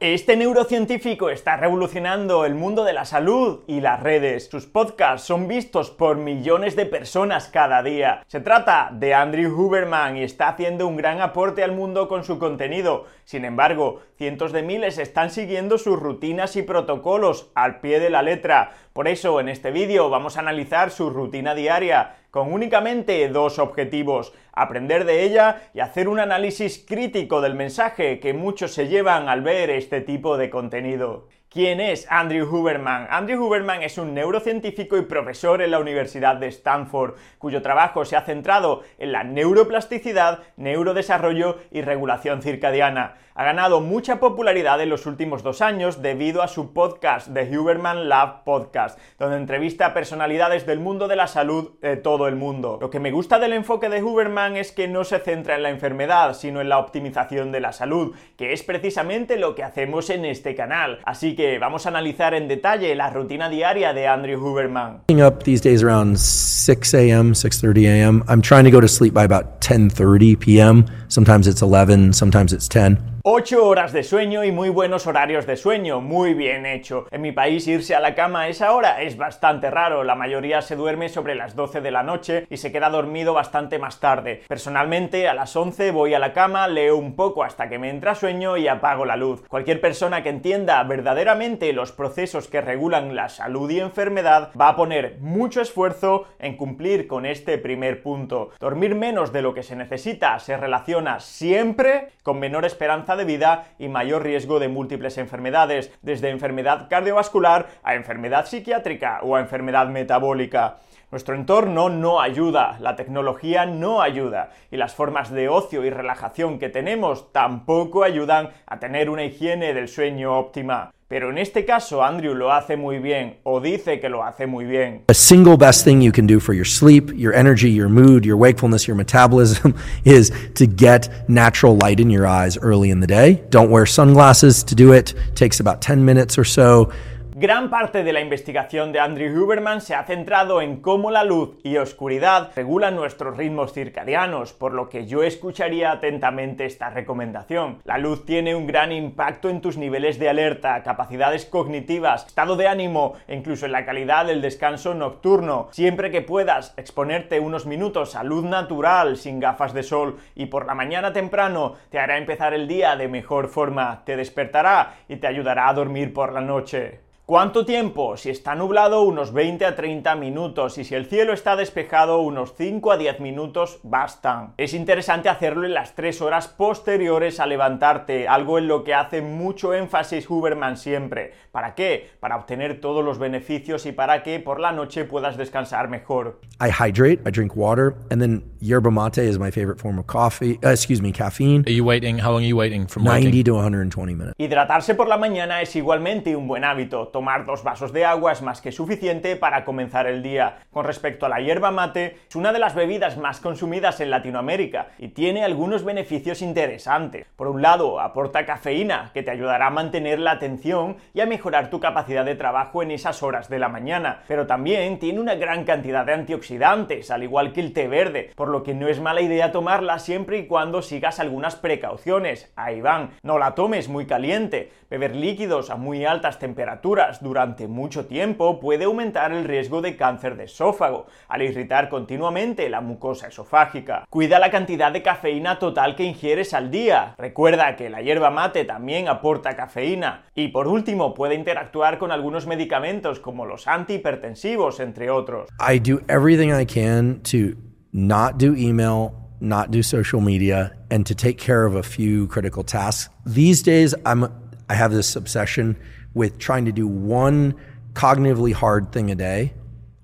Este neurocientífico está revolucionando el mundo de la salud y las redes. Sus podcasts son vistos por millones de personas cada día. Se trata de Andrew Huberman y está haciendo un gran aporte al mundo con su contenido. Sin embargo, cientos de miles están siguiendo sus rutinas y protocolos al pie de la letra. Por eso, en este vídeo vamos a analizar su rutina diaria con únicamente dos objetivos, aprender de ella y hacer un análisis crítico del mensaje que muchos se llevan al ver este tipo de contenido. ¿Quién es Andrew Huberman? Andrew Huberman es un neurocientífico y profesor en la Universidad de Stanford, cuyo trabajo se ha centrado en la neuroplasticidad, neurodesarrollo y regulación circadiana. Ha ganado mucha popularidad en los últimos dos años debido a su podcast, The Huberman Lab Podcast, donde entrevista a personalidades del mundo de la salud de todo el mundo. Lo que me gusta del enfoque de Huberman es que no se centra en la enfermedad, sino en la optimización de la salud, que es precisamente lo que hacemos en este canal. Así que vamos a analizar en detalle la rutina diaria de Andrew Huberman. up these days around 6 a.m., 6:30 a.m. I'm trying to go to sleep by about 10:30 p.m. Sometimes it's 11, sometimes it's 10. 8 horas de sueño y muy buenos horarios de sueño, muy bien hecho. En mi país irse a la cama a esa hora es bastante raro, la mayoría se duerme sobre las 12 de la noche y se queda dormido bastante más tarde. Personalmente a las 11 voy a la cama, leo un poco hasta que me entra sueño y apago la luz. Cualquier persona que entienda verdaderamente los procesos que regulan la salud y enfermedad va a poner mucho esfuerzo en cumplir con este primer punto. Dormir menos de lo que se necesita se relaciona siempre con menor esperanza vida y mayor riesgo de múltiples enfermedades, desde enfermedad cardiovascular a enfermedad psiquiátrica o a enfermedad metabólica. Nuestro entorno no ayuda, la tecnología no ayuda y las formas de ocio y relajación que tenemos tampoco ayudan a tener una higiene del sueño óptima. Pero en este caso Andrew lo hace muy bien o dice que lo hace muy bien. A single best thing you can do for your sleep, your energy, your mood, your wakefulness, your metabolism is to get natural light in your eyes early in the day. Don't wear sunglasses to do it. it takes about 10 minutes or so. Gran parte de la investigación de Andrew Huberman se ha centrado en cómo la luz y oscuridad regulan nuestros ritmos circadianos, por lo que yo escucharía atentamente esta recomendación. La luz tiene un gran impacto en tus niveles de alerta, capacidades cognitivas, estado de ánimo e incluso en la calidad del descanso nocturno. Siempre que puedas exponerte unos minutos a luz natural, sin gafas de sol y por la mañana temprano, te hará empezar el día de mejor forma, te despertará y te ayudará a dormir por la noche. ¿Cuánto tiempo? Si está nublado, unos 20 a 30 minutos, y si el cielo está despejado, unos 5 a 10 minutos bastan. Es interesante hacerlo en las 3 horas posteriores a levantarte, algo en lo que hace mucho énfasis Huberman siempre. ¿Para qué? Para obtener todos los beneficios y para que por la noche puedas descansar mejor. I hydrate, I drink water, and then yerba mate is my favorite form of coffee, uh, excuse me, caffeine. Are you waiting? How long are you waiting from 90 to 120 minutes. Hidratarse por la mañana es igualmente un buen hábito tomar dos vasos de agua es más que suficiente para comenzar el día. Con respecto a la hierba mate, es una de las bebidas más consumidas en Latinoamérica y tiene algunos beneficios interesantes. Por un lado, aporta cafeína, que te ayudará a mantener la atención y a mejorar tu capacidad de trabajo en esas horas de la mañana, pero también tiene una gran cantidad de antioxidantes, al igual que el té verde, por lo que no es mala idea tomarla siempre y cuando sigas algunas precauciones. Ahí van, no la tomes muy caliente, beber líquidos a muy altas temperaturas, durante mucho tiempo puede aumentar el riesgo de cáncer de esófago, al irritar continuamente la mucosa esofágica. Cuida la cantidad de cafeína total que ingieres al día. Recuerda que la hierba mate también aporta cafeína. Y por último, puede interactuar con algunos medicamentos como los antihipertensivos, entre otros. I do everything I can to not do email, not do social media, and to take care of a few critical tasks. These days, I have this obsession with trying to do one cognitively hard thing a day,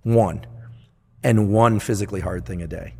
one, and one physically hard thing a day.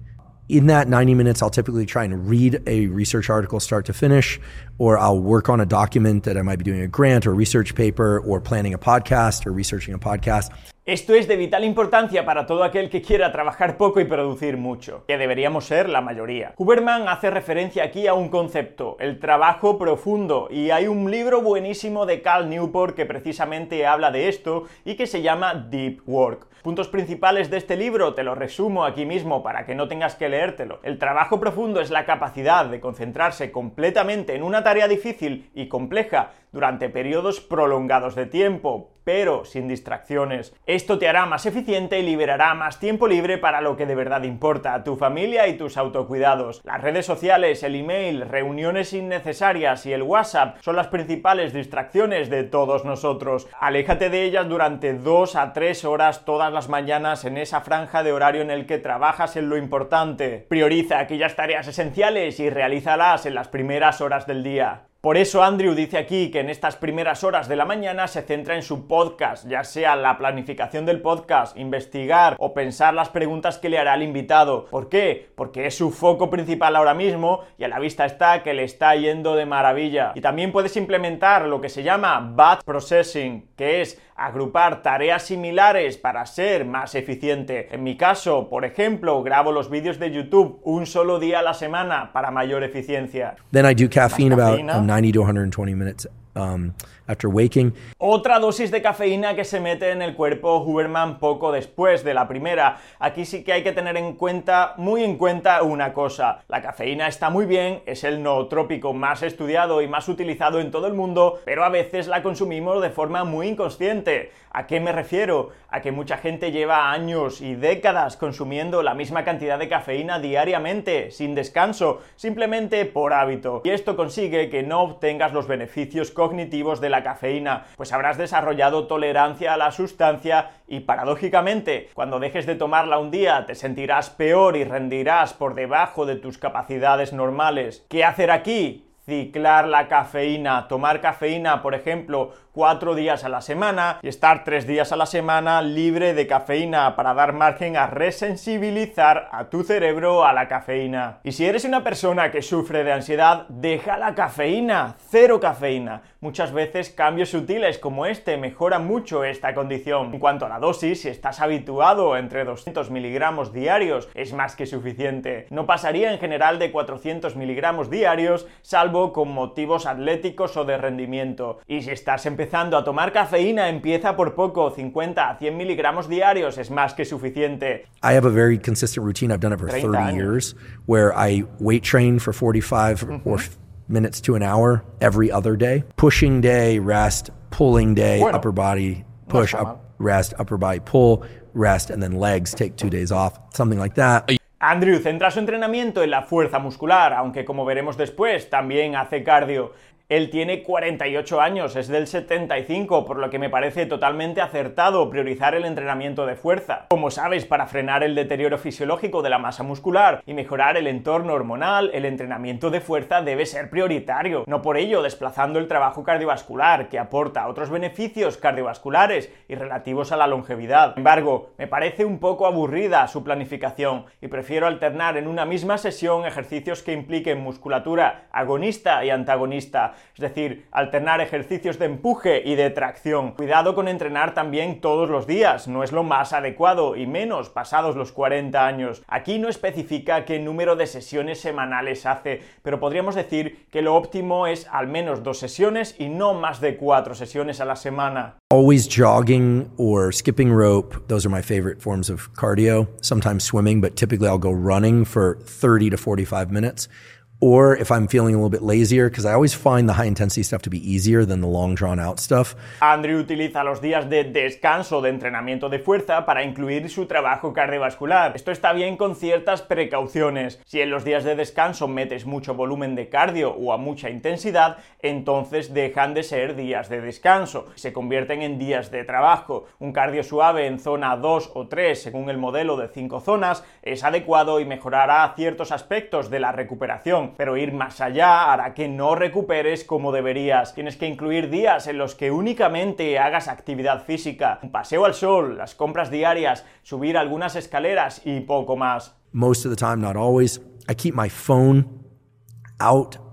In that 90 minutes, I'll typically try and read a research article start to finish, or I'll work on a document that I might be doing a grant or research paper, or planning a podcast or researching a podcast. Esto es de vital importancia para todo aquel que quiera trabajar poco y producir mucho, que deberíamos ser la mayoría. Huberman hace referencia aquí a un concepto, el trabajo profundo, y hay un libro buenísimo de Cal Newport que precisamente habla de esto y que se llama Deep Work. Puntos principales de este libro te los resumo aquí mismo para que no tengas que leértelo. El trabajo profundo es la capacidad de concentrarse completamente en una tarea difícil y compleja durante periodos prolongados de tiempo, pero sin distracciones. Esto te hará más eficiente y liberará más tiempo libre para lo que de verdad importa, tu familia y tus autocuidados. Las redes sociales, el email, reuniones innecesarias y el WhatsApp son las principales distracciones de todos nosotros. Aléjate de ellas durante 2 a 3 horas todas las mañanas en esa franja de horario en el que trabajas en lo importante. Prioriza aquellas tareas esenciales y realízalas en las primeras horas del día. Por eso Andrew dice aquí que en estas primeras horas de la mañana se centra en su podcast, ya sea la planificación del podcast, investigar o pensar las preguntas que le hará el invitado. ¿Por qué? Porque es su foco principal ahora mismo y a la vista está que le está yendo de maravilla. Y también puedes implementar lo que se llama batch processing, que es agrupar tareas similares para ser más eficiente. En mi caso, por ejemplo, grabo los vídeos de YouTube un solo día a la semana para mayor eficiencia. Then I do caffeine about 90 to 120 minutes um, after waking. Otra dosis de cafeína que se mete en el cuerpo Huberman poco después de la primera. Aquí sí que hay que tener en cuenta, muy en cuenta, una cosa. La cafeína está muy bien, es el nootrópico más estudiado y más utilizado en todo el mundo, pero a veces la consumimos de forma muy inconsciente. ¿A qué me refiero? Que mucha gente lleva años y décadas consumiendo la misma cantidad de cafeína diariamente, sin descanso, simplemente por hábito. Y esto consigue que no obtengas los beneficios cognitivos de la cafeína, pues habrás desarrollado tolerancia a la sustancia y paradójicamente, cuando dejes de tomarla un día te sentirás peor y rendirás por debajo de tus capacidades normales. ¿Qué hacer aquí? ciclar la cafeína, tomar cafeína, por ejemplo, cuatro días a la semana y estar tres días a la semana libre de cafeína para dar margen a resensibilizar a tu cerebro a la cafeína. Y si eres una persona que sufre de ansiedad, deja la cafeína, cero cafeína. Muchas veces cambios sutiles como este mejoran mucho esta condición. En cuanto a la dosis, si estás habituado entre 200 miligramos diarios, es más que suficiente. No pasaría en general de 400 miligramos diarios, salvo con motivos atléticos o de rendimiento. Y si estás empezando empezando a tomar cafeína, empieza por poco, 50 a 100 miligramos diarios es más que suficiente. I have a very consistent routine. I've done it for 30 years where I weight train for 45 mm -hmm. or minutes to an hour every other day. Pushing day, rest, pulling day, bueno, upper body, push, no up, rest, upper body, pull, rest, and then legs, take two days off, something like that. Andrew centra su entrenamiento en la fuerza muscular, aunque como veremos después, también hace cardio. Él tiene 48 años, es del 75, por lo que me parece totalmente acertado priorizar el entrenamiento de fuerza. Como sabes, para frenar el deterioro fisiológico de la masa muscular y mejorar el entorno hormonal, el entrenamiento de fuerza debe ser prioritario, no por ello desplazando el trabajo cardiovascular, que aporta otros beneficios cardiovasculares y relativos a la longevidad. Sin embargo, me parece un poco aburrida su planificación y prefiero alternar en una misma sesión ejercicios que impliquen musculatura agonista y antagonista es decir, alternar ejercicios de empuje y de tracción. Cuidado con entrenar también todos los días, no es lo más adecuado y menos pasados los 40 años. Aquí no especifica qué número de sesiones semanales hace, pero podríamos decir que lo óptimo es al menos dos sesiones y no más de cuatro sesiones a la semana. Always jogging or skipping rope, those are my favorite forms of cardio. Sometimes swimming, but typically I'll go running for 30 to 45 minutes. Or if I'm feeling a little bit lazier, because I always find the high intensity stuff to be easier than the long drawn out stuff. Andrew utiliza los días de descanso de entrenamiento de fuerza para incluir su trabajo cardiovascular. Esto está bien con ciertas precauciones. Si en los días de descanso metes mucho volumen de cardio o a mucha intensidad, entonces dejan de ser días de descanso, se convierten en días de trabajo. Un cardio suave en zona 2 o 3, según el modelo de 5 zonas, es adecuado y mejorará ciertos aspectos de la recuperación pero ir más allá hará que no recuperes como deberías. Tienes que incluir días en los que únicamente hagas actividad física, un paseo al sol, las compras diarias, subir algunas escaleras y poco más. Most of the time, not always, I keep my phone out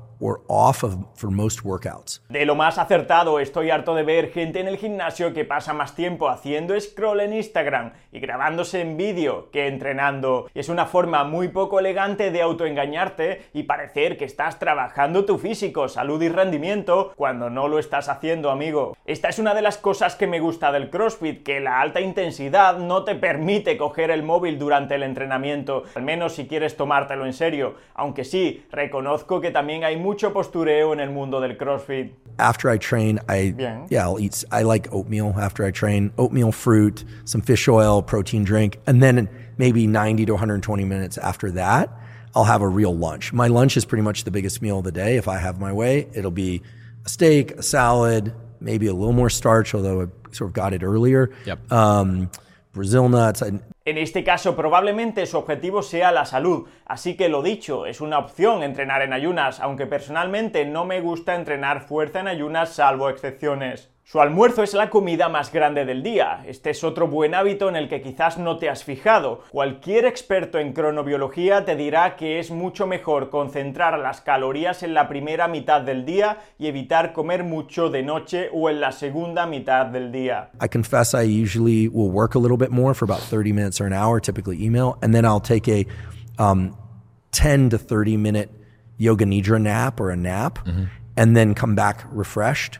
off for most workouts. De lo más acertado, estoy harto de ver gente en el gimnasio que pasa más tiempo haciendo scroll en Instagram y grabándose en vídeo que entrenando. es una forma muy poco elegante de autoengañarte y parecer que estás trabajando tu físico, salud y rendimiento cuando no lo estás haciendo, amigo. Esta es una de las cosas que me gusta del CrossFit, que la alta intensidad no te permite coger el móvil durante el entrenamiento, al menos si quieres tomártelo en serio. Aunque sí, reconozco que también hay muchos mucho postureo en el mundo del CrossFit. After I train, I Bien. yeah, I'll eat. I like oatmeal after I train. Oatmeal, fruit, some fish oil, protein drink, and then maybe 90 to 120 minutes after that, I'll have a real lunch. My lunch is pretty much the biggest meal of the day. If I have my way, it'll be a steak, a salad, maybe a little more starch, although I sort of got it earlier. Yep. Um, Brazil nuts. I, En este caso probablemente su objetivo sea la salud, así que lo dicho, es una opción entrenar en ayunas, aunque personalmente no me gusta entrenar fuerza en ayunas salvo excepciones. Su almuerzo es la comida más grande del día. Este es otro buen hábito en el que quizás no te has fijado. Cualquier experto en cronobiología te dirá que es mucho mejor concentrar las calorías en la primera mitad del día y evitar comer mucho de noche o en la segunda mitad del día. I confess I usually will work a little bit more for about 30 minutes or an hour, typically email, and then I'll take a um, 10 to 30 minute yoga nidra nap or a nap, and then come back refreshed.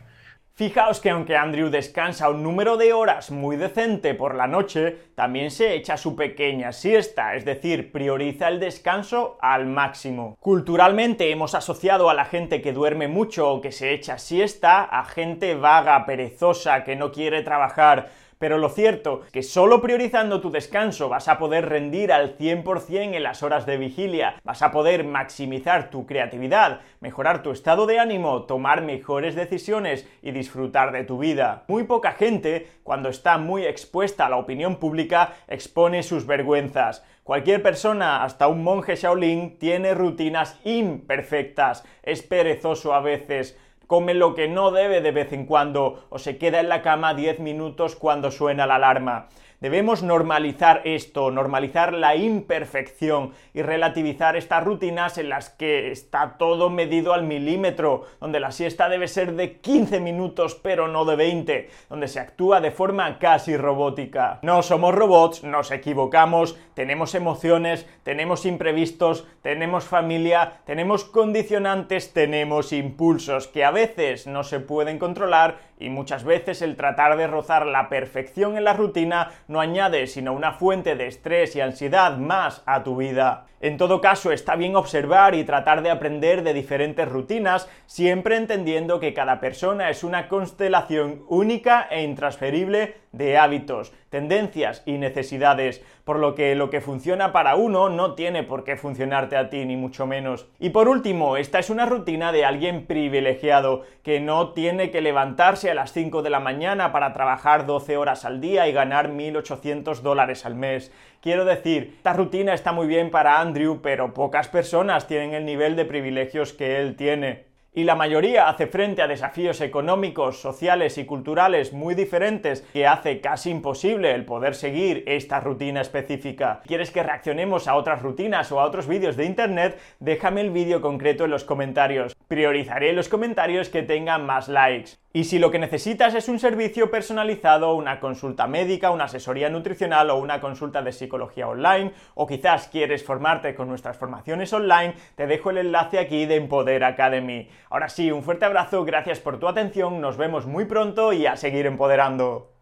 Fijaos que aunque Andrew descansa un número de horas muy decente por la noche, también se echa su pequeña siesta, es decir, prioriza el descanso al máximo. Culturalmente hemos asociado a la gente que duerme mucho o que se echa siesta a gente vaga, perezosa, que no quiere trabajar. Pero lo cierto es que solo priorizando tu descanso vas a poder rendir al 100% en las horas de vigilia, vas a poder maximizar tu creatividad, mejorar tu estado de ánimo, tomar mejores decisiones y disfrutar de tu vida. Muy poca gente, cuando está muy expuesta a la opinión pública, expone sus vergüenzas. Cualquier persona, hasta un monje Shaolin, tiene rutinas imperfectas, es perezoso a veces, come lo que no debe de vez en cuando o se queda en la cama 10 minutos cuando suena la alarma. Debemos normalizar esto, normalizar la imperfección y relativizar estas rutinas en las que está todo medido al milímetro, donde la siesta debe ser de 15 minutos pero no de 20, donde se actúa de forma casi robótica. No somos robots, nos equivocamos, tenemos emociones, tenemos imprevistos, tenemos familia, tenemos condicionantes, tenemos impulsos que a veces no se pueden controlar y muchas veces el tratar de rozar la perfección en la rutina no añade sino una fuente de estrés y ansiedad más a tu vida. En todo caso, está bien observar y tratar de aprender de diferentes rutinas, siempre entendiendo que cada persona es una constelación única e intransferible de hábitos, tendencias y necesidades, por lo que lo que funciona para uno no tiene por qué funcionarte a ti, ni mucho menos. Y por último, esta es una rutina de alguien privilegiado, que no tiene que levantarse a las 5 de la mañana para trabajar 12 horas al día y ganar 1.800 dólares al mes. Quiero decir, esta rutina está muy bien para Andrew, pero pocas personas tienen el nivel de privilegios que él tiene y la mayoría hace frente a desafíos económicos, sociales y culturales muy diferentes que hace casi imposible el poder seguir esta rutina específica. ¿Quieres que reaccionemos a otras rutinas o a otros vídeos de internet? Déjame el vídeo concreto en los comentarios. Priorizaré los comentarios que tengan más likes. Y si lo que necesitas es un servicio personalizado, una consulta médica, una asesoría nutricional o una consulta de psicología online, o quizás quieres formarte con nuestras formaciones online, te dejo el enlace aquí de Empoder Academy. Ahora sí, un fuerte abrazo, gracias por tu atención, nos vemos muy pronto y a seguir empoderando.